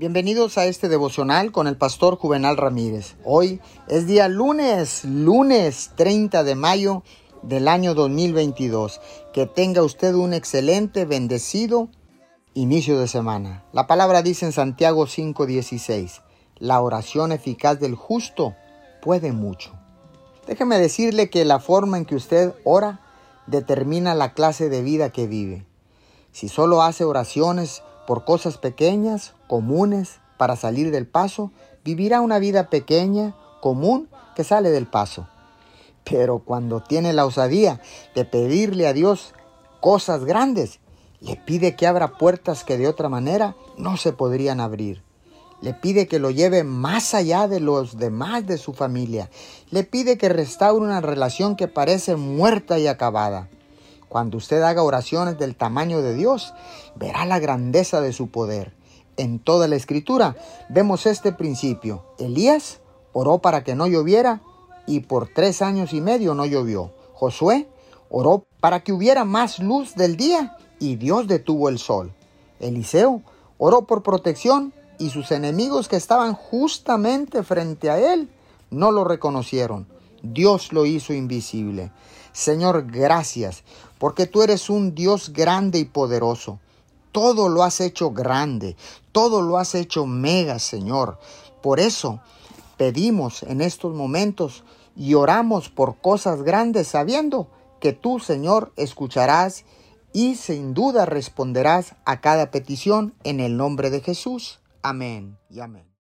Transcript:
Bienvenidos a este devocional con el pastor Juvenal Ramírez. Hoy es día lunes, lunes 30 de mayo del año 2022. Que tenga usted un excelente, bendecido inicio de semana. La palabra dice en Santiago 5:16, la oración eficaz del justo puede mucho. Déjeme decirle que la forma en que usted ora determina la clase de vida que vive. Si solo hace oraciones por cosas pequeñas, comunes, para salir del paso, vivirá una vida pequeña, común, que sale del paso. Pero cuando tiene la osadía de pedirle a Dios cosas grandes, le pide que abra puertas que de otra manera no se podrían abrir. Le pide que lo lleve más allá de los demás de su familia. Le pide que restaure una relación que parece muerta y acabada. Cuando usted haga oraciones del tamaño de Dios, verá la grandeza de su poder. En toda la escritura vemos este principio. Elías oró para que no lloviera y por tres años y medio no llovió. Josué oró para que hubiera más luz del día y Dios detuvo el sol. Eliseo oró por protección y sus enemigos que estaban justamente frente a él no lo reconocieron. Dios lo hizo invisible. Señor, gracias, porque tú eres un Dios grande y poderoso. Todo lo has hecho grande, todo lo has hecho mega, Señor. Por eso pedimos en estos momentos y oramos por cosas grandes sabiendo que tú, Señor, escucharás y sin duda responderás a cada petición en el nombre de Jesús. Amén y amén.